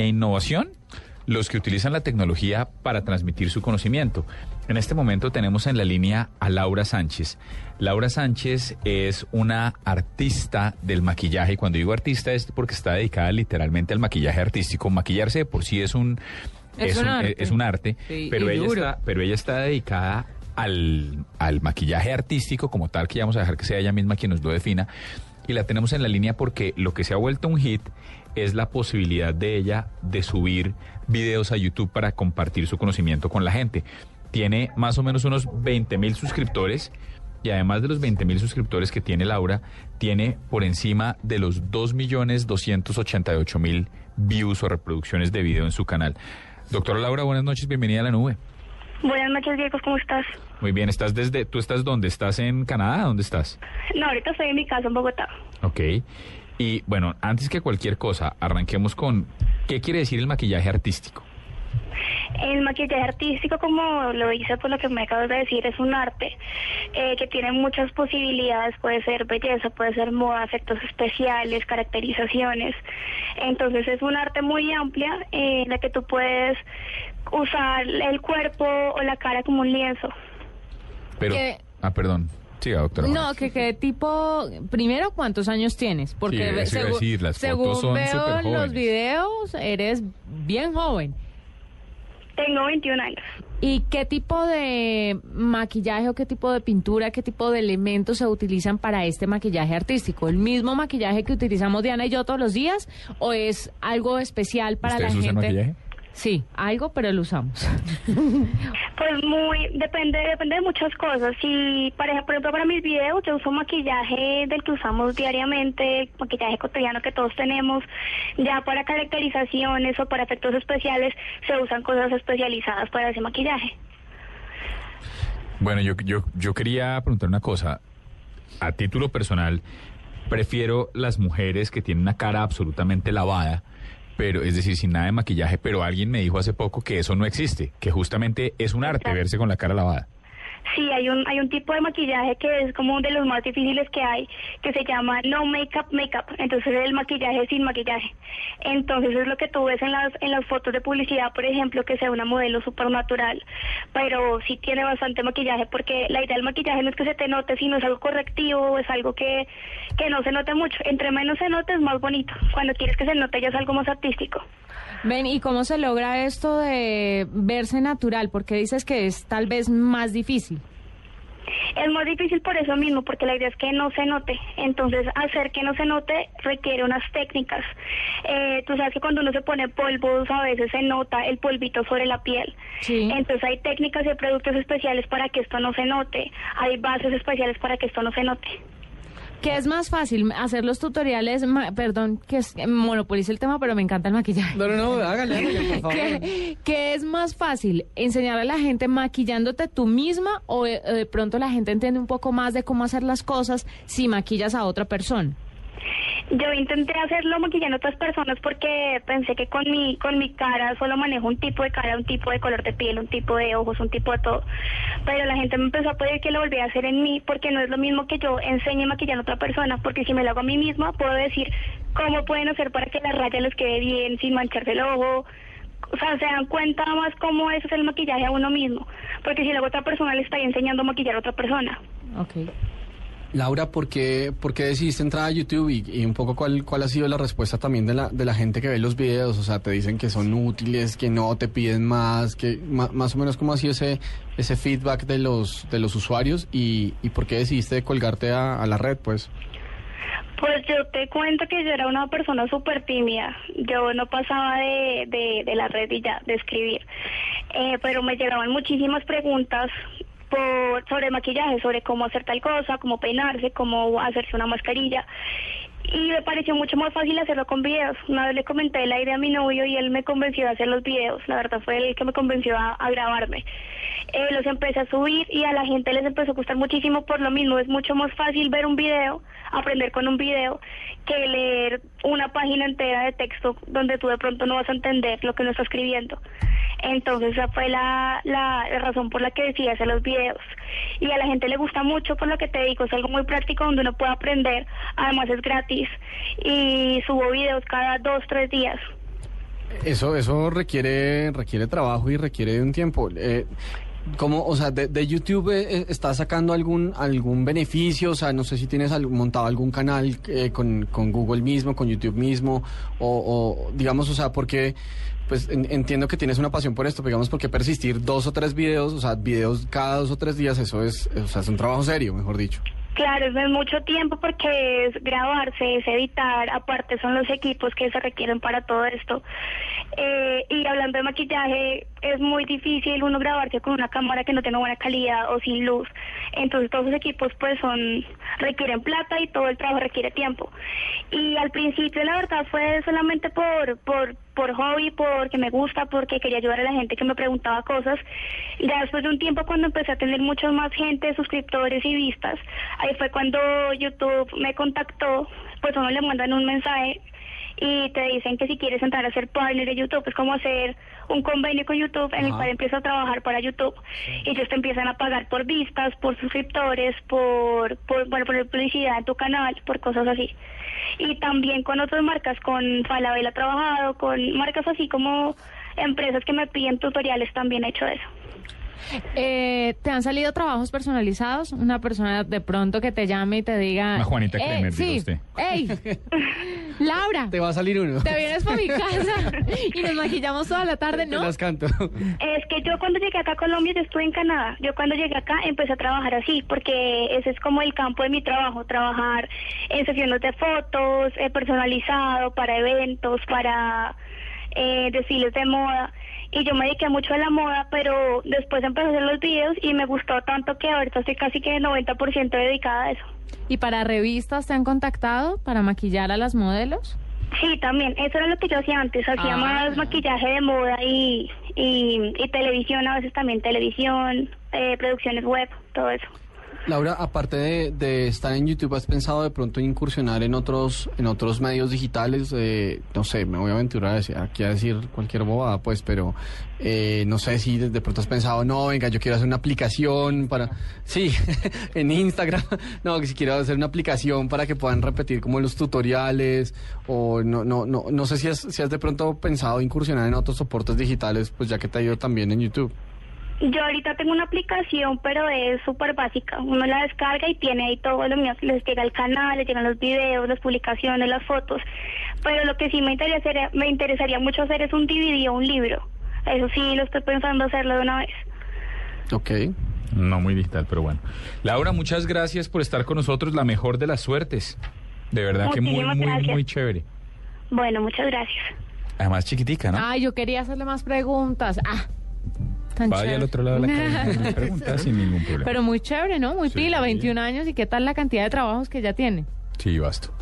e innovación los que utilizan la tecnología para transmitir su conocimiento. En este momento tenemos en la línea a Laura Sánchez. Laura Sánchez es una artista del maquillaje y cuando digo artista es porque está dedicada literalmente al maquillaje artístico. Maquillarse por sí es un es, un, arte, pero, ella está, pero ella está dedicada al, al maquillaje artístico como tal, que ya vamos a dejar que sea ella misma quien nos lo defina. Y la tenemos en la línea porque lo que se ha vuelto un hit es la posibilidad de ella de subir videos a YouTube para compartir su conocimiento con la gente. Tiene más o menos unos 20 mil suscriptores y además de los 20 mil suscriptores que tiene Laura, tiene por encima de los 2 millones 288 mil views o reproducciones de video en su canal. Doctora Laura, buenas noches, bienvenida a la nube. Buenas noches, Diego, ¿cómo estás? Muy bien, ¿estás desde, tú estás dónde? ¿Estás en Canadá? ¿Dónde estás? No, ahorita estoy en mi casa en Bogotá. Ok. Y bueno, antes que cualquier cosa, arranquemos con, ¿qué quiere decir el maquillaje artístico? El maquillaje artístico, como lo dice por lo que me acabas de decir, es un arte eh, que tiene muchas posibilidades. Puede ser belleza, puede ser moda, efectos especiales, caracterizaciones. Entonces es un arte muy amplia eh, en la que tú puedes usar el cuerpo o la cara como un lienzo. Pero, ah, perdón. Sí, doctora. No, que qué tipo, primero, ¿cuántos años tienes? Porque según veo los videos, eres bien joven. Tengo 21 años. ¿Y qué tipo de maquillaje o qué tipo de pintura, qué tipo de elementos se utilizan para este maquillaje artístico? ¿El mismo maquillaje que utilizamos Diana y yo todos los días o es algo especial para la gente? Maquillaje? Sí, algo, pero lo usamos. Pues muy, depende, depende de muchas cosas. Si, por ejemplo, para mis videos yo uso maquillaje del que usamos diariamente, maquillaje cotidiano que todos tenemos. Ya para caracterizaciones o para efectos especiales se usan cosas especializadas para ese maquillaje. Bueno, yo, yo, yo quería preguntar una cosa. A título personal, prefiero las mujeres que tienen una cara absolutamente lavada pero es decir, sin nada de maquillaje, pero alguien me dijo hace poco que eso no existe, que justamente es un arte verse con la cara lavada. Sí, hay un, hay un tipo de maquillaje que es como uno de los más difíciles que hay, que se llama no makeup makeup. Entonces es el maquillaje sin maquillaje. Entonces es lo que tú ves en las, en las fotos de publicidad, por ejemplo, que sea una modelo supernatural. Pero sí tiene bastante maquillaje porque la idea del maquillaje no es que se te note, sino es algo correctivo, es algo que, que no se note mucho. Entre menos se note es más bonito. Cuando quieres que se note ya es algo más artístico. Ven, ¿y cómo se logra esto de verse natural? Porque dices que es tal vez más difícil. Es más difícil por eso mismo, porque la idea es que no se note. Entonces, hacer que no se note requiere unas técnicas. Eh, tú sabes que cuando uno se pone polvos, a veces se nota el polvito sobre la piel. Entonces, hay técnicas y productos especiales para que esto no se note. Hay bases especiales para que esto no se note. ¿Qué es más fácil? Hacer los tutoriales, perdón, que es, monopolice el tema, pero me encanta el maquillaje. No, no, no, hágale, por favor. ¿Qué, es más fácil? ¿Enseñar a la gente maquillándote tú misma o eh, de pronto la gente entiende un poco más de cómo hacer las cosas si maquillas a otra persona? Yo intenté hacerlo maquillando a otras personas porque pensé que con mi con mi cara solo manejo un tipo de cara, un tipo de color de piel, un tipo de ojos, un tipo de todo. Pero la gente me empezó a pedir que lo volviera a hacer en mí porque no es lo mismo que yo enseñe maquillando a otra persona, porque si me lo hago a mí misma puedo decir cómo pueden hacer para que la raya les quede bien sin mancharse el ojo. O sea, se dan cuenta más cómo es el maquillaje a uno mismo, porque si luego otra persona le está enseñando a maquillar a otra persona. Okay. Laura, ¿por qué, ¿por qué decidiste entrar a YouTube y, un poco cuál, cuál ha sido la respuesta también de la, de la gente que ve los videos? O sea, te dicen que son útiles, que no te piden más, que más, o menos cómo ha sido ese, ese feedback de los, de los usuarios y, y por qué decidiste colgarte a, la red, pues. Pues yo te cuento que yo era una persona súper tímida. Yo no pasaba de, de, de, la red y ya, de escribir. Eh, pero me llegaban muchísimas preguntas por, sobre maquillaje, sobre cómo hacer tal cosa, cómo peinarse, cómo hacerse una mascarilla. Y me pareció mucho más fácil hacerlo con videos. Una vez le comenté la idea a mi novio y él me convenció de hacer los videos. La verdad fue el que me convenció a, grabarme. Eh, los empecé a subir y a la gente les empezó a gustar muchísimo por lo mismo. Es mucho más fácil ver un video, aprender con un video, que leer una página entera de texto donde tú de pronto no vas a entender lo que uno está escribiendo. Entonces esa fue la, la, razón por la que decidí hacer los videos. Y a la gente le gusta mucho por lo que te digo, es algo muy práctico donde uno puede aprender, además es gratis y subo videos cada dos, tres días. Eso, eso requiere, requiere trabajo y requiere un tiempo. Eh, ¿Cómo, o sea, de, YouTube eh, eh, estás sacando algún algún beneficio? O sea, no sé si tienes montado algún canal eh, con, con, Google mismo, con YouTube mismo, o, o digamos, o sea, porque pues entiendo que tienes una pasión por esto, digamos, porque persistir dos o tres videos, o sea, videos cada dos o tres días, eso es, o sea, es un trabajo serio, mejor dicho. Claro, es mucho tiempo porque es grabarse, es editar, aparte son los equipos que se requieren para todo esto. Eh, y hablando de maquillaje, es muy difícil uno grabarse con una cámara que no tenga buena calidad o sin luz. Entonces todos los equipos pues son requieren plata y todo el trabajo requiere tiempo. Y al principio la verdad fue solamente por por por hobby, porque me gusta, porque quería ayudar a la gente que me preguntaba cosas. Y después de un tiempo cuando empecé a tener mucha más gente, suscriptores y vistas, ahí fue cuando YouTube me contactó, pues uno le mandan un mensaje y te dicen que si quieres entrar a ser partner de YouTube es como hacer un convenio con YouTube en el cual empiezas a trabajar para YouTube y ellos te empiezan a pagar por vistas, por suscriptores, por, por bueno, por publicidad en tu canal, por cosas así. Y también con otras marcas, con Falabella he trabajado, con marcas así como empresas que me piden tutoriales también he hecho eso. Eh, ¿Te han salido trabajos personalizados? Una persona de pronto que te llame y te diga... Juanita eh, sí, usted. ¡Ey! Laura. Te va a salir uno. Te vienes por mi casa y nos maquillamos toda la tarde, ¿no? Te las canto. Es que yo cuando llegué acá a Colombia, yo estuve en Canadá. Yo cuando llegué acá empecé a trabajar así, porque ese es como el campo de mi trabajo, trabajar en sesiones de fotos, eh, personalizado, para eventos, para eh, desfiles de moda y yo me dediqué mucho a la moda, pero después empecé a hacer los videos y me gustó tanto que ahorita estoy casi que 90% dedicada a eso. ¿Y para revistas te han contactado para maquillar a las modelos? Sí, también. Eso era lo que yo hacía antes. Hacía ah. más maquillaje de moda y, y, televisión, a veces también televisión, eh, producciones web, todo eso. Laura, aparte de, estar en YouTube, ¿has pensado de pronto incursionar en otros en otros medios digitales? Eh, no sé, me voy a aventurar aquí a decir cualquier bobada, pues, pero eh, no sé si de, pronto has pensado, no, venga, yo quiero hacer una aplicación para... Sí, en Instagram, no, que si quiero hacer una aplicación para que puedan repetir como los tutoriales, o no, no, no, no sé si has, si has de pronto pensado incursionar en otros soportes digitales, pues ya que te ha ido también en YouTube. Yo ahorita tengo una aplicación, pero es súper básica. Uno la descarga y tiene ahí todo lo mío. Les llega el canal, les llegan los videos, las publicaciones, las fotos. Pero lo que sí me interesaría, me interesaría mucho hacer es un DVD o un libro. Eso sí, lo estoy pensando hacerlo de una vez. Ok. No muy digital, pero bueno. Laura, muchas gracias por estar con nosotros. La mejor de las suertes. De verdad que muy, muy, muy chévere. Bueno, muchas gracias. Además chiquitica, ¿no? Ah, yo quería hacerle más preguntas. Ah. Vaya al otro lado de la calle y pregunta sin ningún problema. Pero muy chévere, ¿no? Muy pila, 21 años y qué tal la cantidad de trabajos que ya tiene. Sí, basto.